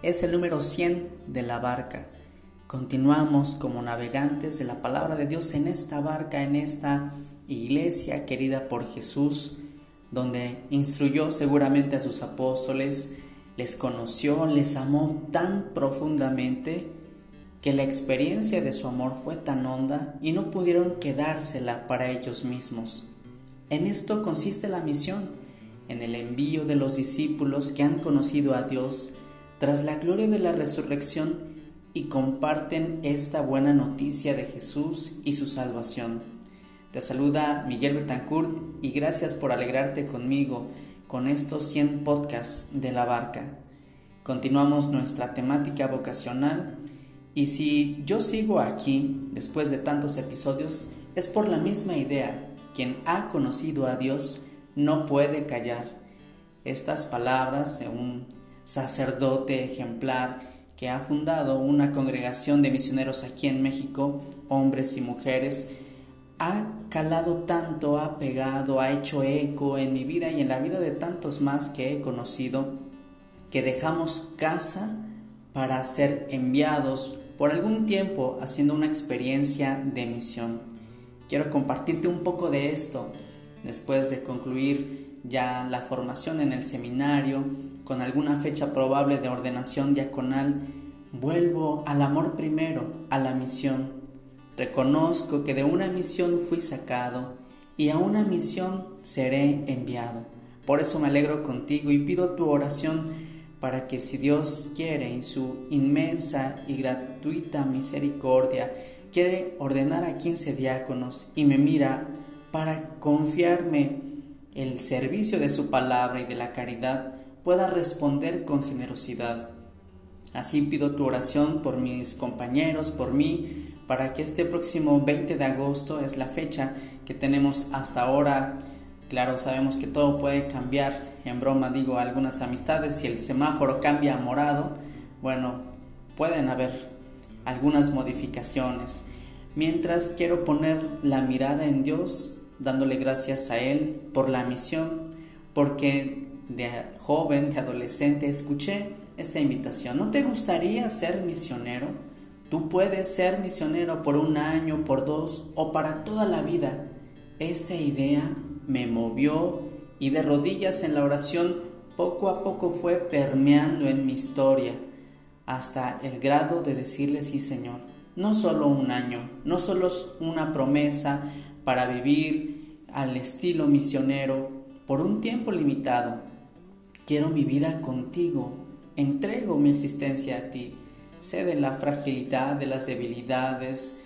Es el número 100 de la barca. Continuamos como navegantes de la palabra de Dios en esta barca, en esta iglesia querida por Jesús, donde instruyó seguramente a sus apóstoles, les conoció, les amó tan profundamente que la experiencia de su amor fue tan honda y no pudieron quedársela para ellos mismos. En esto consiste la misión, en el envío de los discípulos que han conocido a Dios tras la gloria de la resurrección y comparten esta buena noticia de Jesús y su salvación. Te saluda Miguel Betancourt y gracias por alegrarte conmigo con estos 100 podcasts de la barca. Continuamos nuestra temática vocacional y si yo sigo aquí después de tantos episodios es por la misma idea quien ha conocido a Dios no puede callar. Estas palabras un sacerdote ejemplar que ha fundado una congregación de misioneros aquí en México, hombres y mujeres, ha calado tanto, ha pegado, ha hecho eco en mi vida y en la vida de tantos más que he conocido, que dejamos casa para ser enviados por algún tiempo haciendo una experiencia de misión. Quiero compartirte un poco de esto después de concluir ya la formación en el seminario con alguna fecha probable de ordenación diaconal. Vuelvo al amor primero, a la misión. Reconozco que de una misión fui sacado y a una misión seré enviado. Por eso me alegro contigo y pido tu oración para que si Dios quiere en su inmensa y gratuita misericordia quiere ordenar a 15 diáconos y me mira para confiarme el servicio de su palabra y de la caridad, pueda responder con generosidad. Así pido tu oración por mis compañeros, por mí, para que este próximo 20 de agosto es la fecha que tenemos hasta ahora. Claro, sabemos que todo puede cambiar. En broma digo algunas amistades, si el semáforo cambia a morado, bueno, pueden haber algunas modificaciones. Mientras quiero poner la mirada en Dios, dándole gracias a Él por la misión, porque de joven, de adolescente, escuché esta invitación. ¿No te gustaría ser misionero? Tú puedes ser misionero por un año, por dos o para toda la vida. Esta idea me movió y de rodillas en la oración poco a poco fue permeando en mi historia hasta el grado de decirle sí Señor. No solo un año, no solo una promesa para vivir al estilo misionero por un tiempo limitado. Quiero mi vida contigo, entrego mi existencia a ti. Sé de la fragilidad, de las debilidades.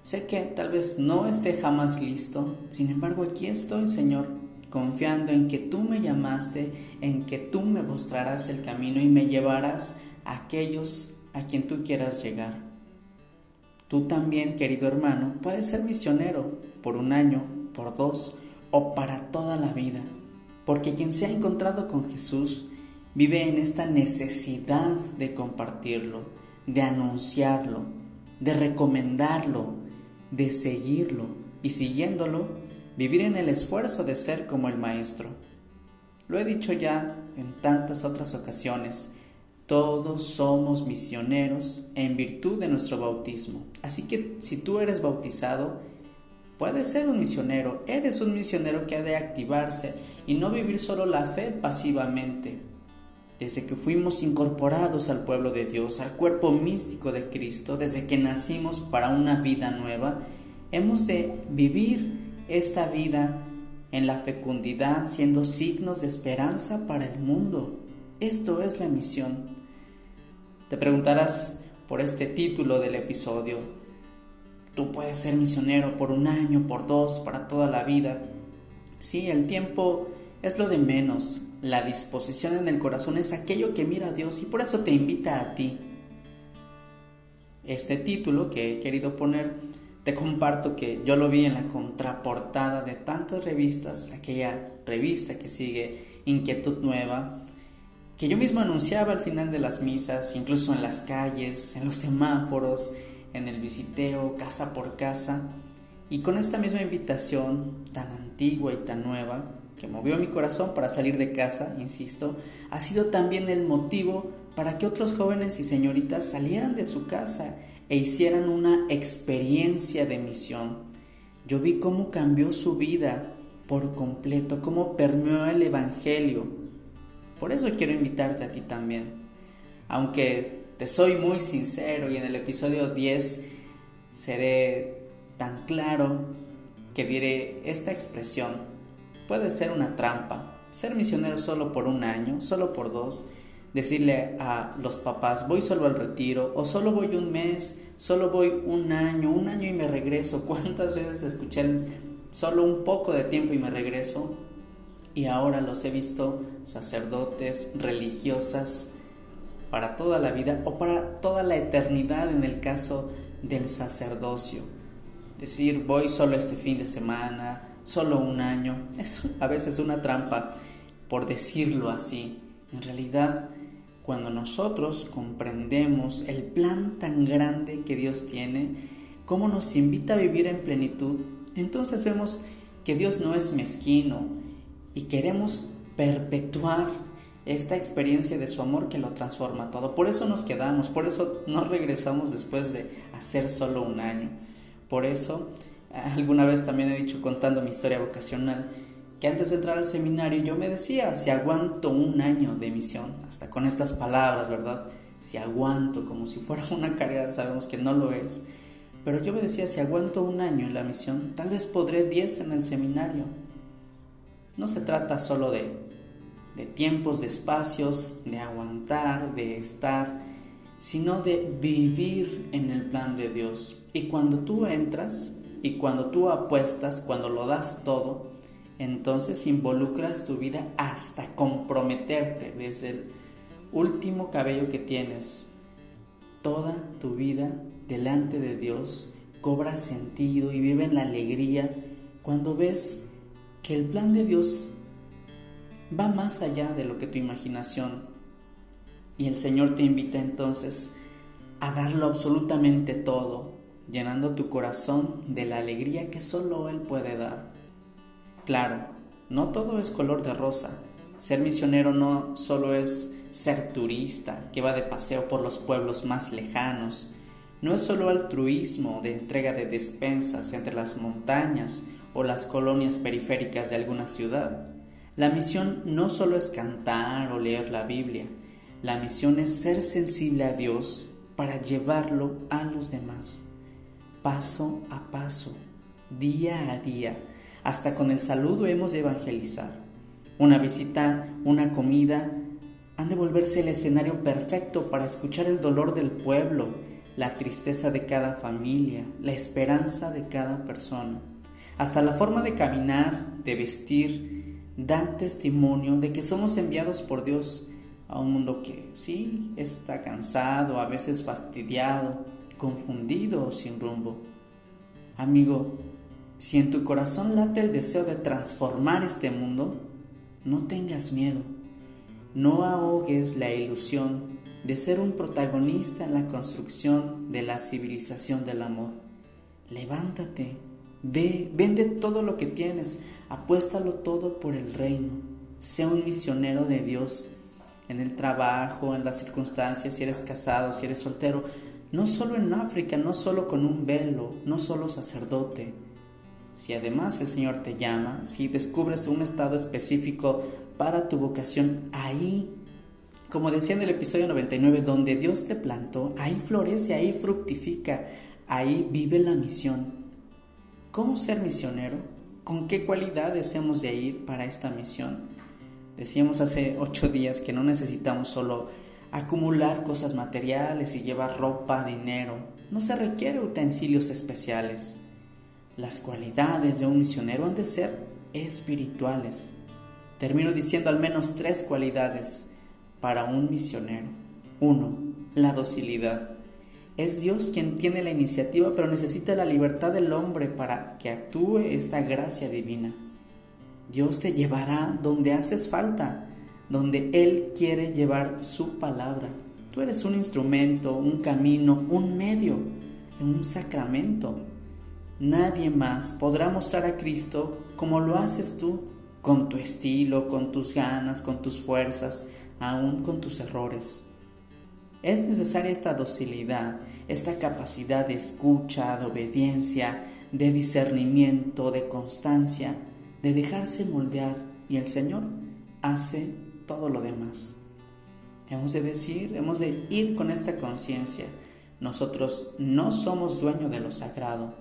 Sé que tal vez no esté jamás listo. Sin embargo, aquí estoy, Señor, confiando en que tú me llamaste, en que tú me mostrarás el camino y me llevarás aquellos a quien tú quieras llegar. Tú también, querido hermano, puedes ser misionero por un año, por dos o para toda la vida, porque quien se ha encontrado con Jesús vive en esta necesidad de compartirlo, de anunciarlo, de recomendarlo, de seguirlo y siguiéndolo, vivir en el esfuerzo de ser como el Maestro. Lo he dicho ya en tantas otras ocasiones, todos somos misioneros en virtud de nuestro bautismo. Así que si tú eres bautizado, puedes ser un misionero. Eres un misionero que ha de activarse y no vivir solo la fe pasivamente. Desde que fuimos incorporados al pueblo de Dios, al cuerpo místico de Cristo, desde que nacimos para una vida nueva, hemos de vivir esta vida en la fecundidad, siendo signos de esperanza para el mundo. Esto es la misión. Te preguntarás por este título del episodio. Tú puedes ser misionero por un año, por dos, para toda la vida. Sí, el tiempo es lo de menos. la disposición en el corazón es aquello que mira a Dios y por eso te invita a ti. Este título que he querido poner, te comparto que yo lo vi en la contraportada de tantas revistas, aquella revista que sigue Inquietud Nueva, que yo mismo anunciaba al final de las misas, incluso en las calles, en los semáforos, en el visiteo, casa por casa, y con esta misma invitación tan antigua y tan nueva, que movió mi corazón para salir de casa, insisto, ha sido también el motivo para que otros jóvenes y señoritas salieran de su casa e hicieran una experiencia de misión. Yo vi cómo cambió su vida por completo, cómo permeó el Evangelio. Por eso quiero invitarte a ti también. Aunque te soy muy sincero y en el episodio 10 seré tan claro que diré esta expresión Puede ser una trampa. Ser misionero solo por un año, solo por dos. Decirle a los papás, voy solo al retiro, o solo voy un mes, solo voy un año, un año y me regreso. ¿Cuántas veces escuché solo un poco de tiempo y me regreso? Y ahora los he visto sacerdotes, religiosas, para toda la vida o para toda la eternidad en el caso del sacerdocio. Decir, voy solo este fin de semana, solo un año. Es a veces una trampa, por decirlo así. En realidad, cuando nosotros comprendemos el plan tan grande que Dios tiene, cómo nos invita a vivir en plenitud, entonces vemos que Dios no es mezquino y queremos perpetuar esta experiencia de su amor que lo transforma todo. Por eso nos quedamos, por eso no regresamos después de hacer solo un año. Por eso Alguna vez también he dicho contando mi historia vocacional que antes de entrar al seminario yo me decía, si aguanto un año de misión, hasta con estas palabras, ¿verdad? Si aguanto como si fuera una carga, sabemos que no lo es. Pero yo me decía, si aguanto un año en la misión, tal vez podré diez en el seminario. No se trata solo de, de tiempos, de espacios, de aguantar, de estar, sino de vivir en el plan de Dios. Y cuando tú entras, y cuando tú apuestas, cuando lo das todo, entonces involucras tu vida hasta comprometerte desde el último cabello que tienes. Toda tu vida delante de Dios cobra sentido y vive en la alegría cuando ves que el plan de Dios va más allá de lo que tu imaginación. Y el Señor te invita entonces a darlo absolutamente todo, llenando tu corazón de la alegría que solo Él puede dar. Claro, no todo es color de rosa. Ser misionero no solo es ser turista que va de paseo por los pueblos más lejanos, no es solo altruismo de entrega de despensas entre las montañas o las colonias periféricas de alguna ciudad. La misión no solo es cantar o leer la Biblia, la misión es ser sensible a Dios para llevarlo a los demás paso a paso, día a día. Hasta con el saludo hemos de evangelizar. Una visita, una comida, han de volverse el escenario perfecto para escuchar el dolor del pueblo, la tristeza de cada familia, la esperanza de cada persona. Hasta la forma de caminar, de vestir, da testimonio de que somos enviados por Dios a un mundo que sí está cansado, a veces fastidiado, confundido o sin rumbo. Amigo, si en tu corazón late el deseo de transformar este mundo, no tengas miedo. No ahogues la ilusión de ser un protagonista en la construcción de la civilización del amor. Levántate, ve, vende todo lo que tienes, apuéstalo todo por el reino. Sé un misionero de Dios en el trabajo, en las circunstancias, si eres casado, si eres soltero, no solo en África, no solo con un velo, no solo sacerdote. Si además el Señor te llama, si descubres un estado específico para tu vocación, ahí, como decía en el episodio 99, donde Dios te plantó, ahí florece, ahí fructifica, ahí vive la misión. ¿Cómo ser misionero? ¿Con qué cualidades hemos de ir para esta misión? Decíamos hace ocho días que no necesitamos solo acumular cosas materiales y llevar ropa, dinero. No se requiere utensilios especiales. Las cualidades de un misionero han de ser espirituales. termino diciendo al menos tres cualidades para un misionero. Uno, la docilidad. Es Dios quien tiene la iniciativa, pero necesita la libertad del hombre para que actúe esta gracia divina. Dios te llevará donde haces falta, donde Él quiere llevar su palabra. Tú eres un instrumento, un camino, un medio, un sacramento. Nadie más podrá mostrar a Cristo como lo haces tú, con tu estilo, con tus ganas, con tus fuerzas, aún con tus errores. Es necesaria esta docilidad, esta capacidad de escucha, de obediencia, de discernimiento, de constancia, de dejarse moldear y el Señor hace todo lo demás. Hemos de decir, hemos de ir con esta conciencia. Nosotros no somos dueños de lo sagrado,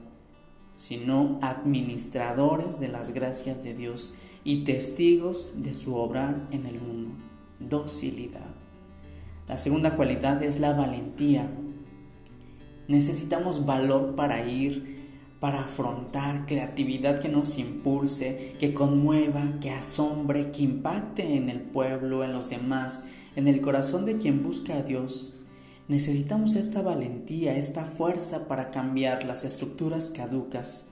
sino administradores de las gracias de Dios y testigos de su obrar en el mundo. Docilidad. La segunda cualidad es la valentía. Necesitamos valor para ir, para afrontar, creatividad que nos impulse, que conmueva, que asombre, que impacte en el pueblo, en los demás, en el corazón de quien busca a Dios. Necesitamos esta valentía, esta fuerza para cambiar las estructuras caducas.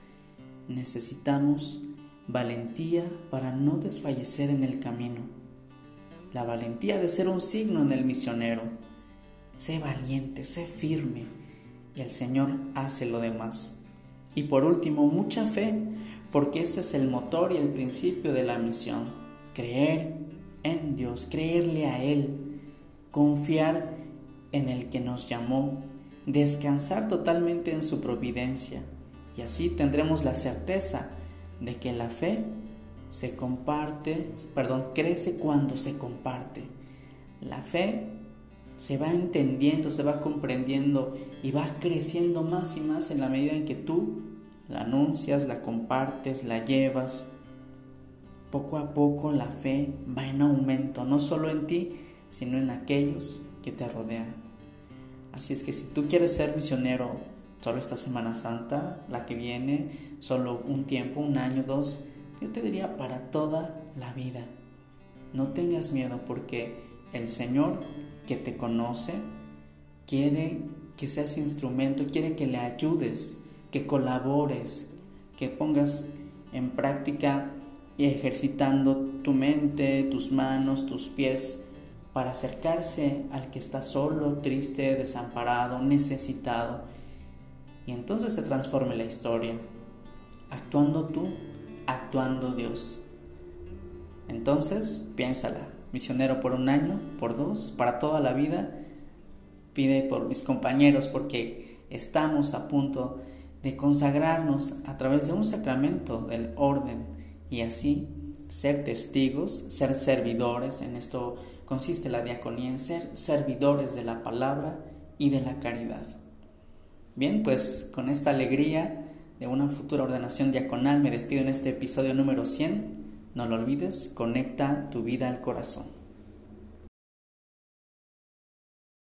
Necesitamos valentía para no desfallecer en el camino la valentía de ser un signo en el misionero. Sé valiente, sé firme y el Señor hace lo demás. Y por último, mucha fe, porque este es el motor y el principio de la misión. Creer en Dios, creerle a Él, confiar en el que nos llamó, descansar totalmente en su providencia. Y así tendremos la certeza de que la fe se comparte, perdón, crece cuando se comparte. La fe se va entendiendo, se va comprendiendo y va creciendo más y más en la medida en que tú la anuncias, la compartes, la llevas. Poco a poco la fe va en aumento, no solo en ti, sino en aquellos que te rodean. Así es que si tú quieres ser misionero solo esta Semana Santa, la que viene, solo un tiempo, un año, dos, yo te diría para toda la vida. No tengas miedo porque el Señor que te conoce quiere que seas instrumento, quiere que le ayudes, que colabores, que pongas en práctica y ejercitando tu mente, tus manos, tus pies para acercarse al que está solo, triste, desamparado, necesitado. Y entonces se transforme la historia, actuando tú actuando Dios. Entonces, piénsala, misionero por un año, por dos, para toda la vida. Pide por mis compañeros porque estamos a punto de consagrarnos a través de un sacramento del orden y así ser testigos, ser servidores, en esto consiste la diaconía, en ser servidores de la palabra y de la caridad. Bien, pues con esta alegría de una futura ordenación diaconal me despido en este episodio número 100. No lo olvides, conecta tu vida al corazón.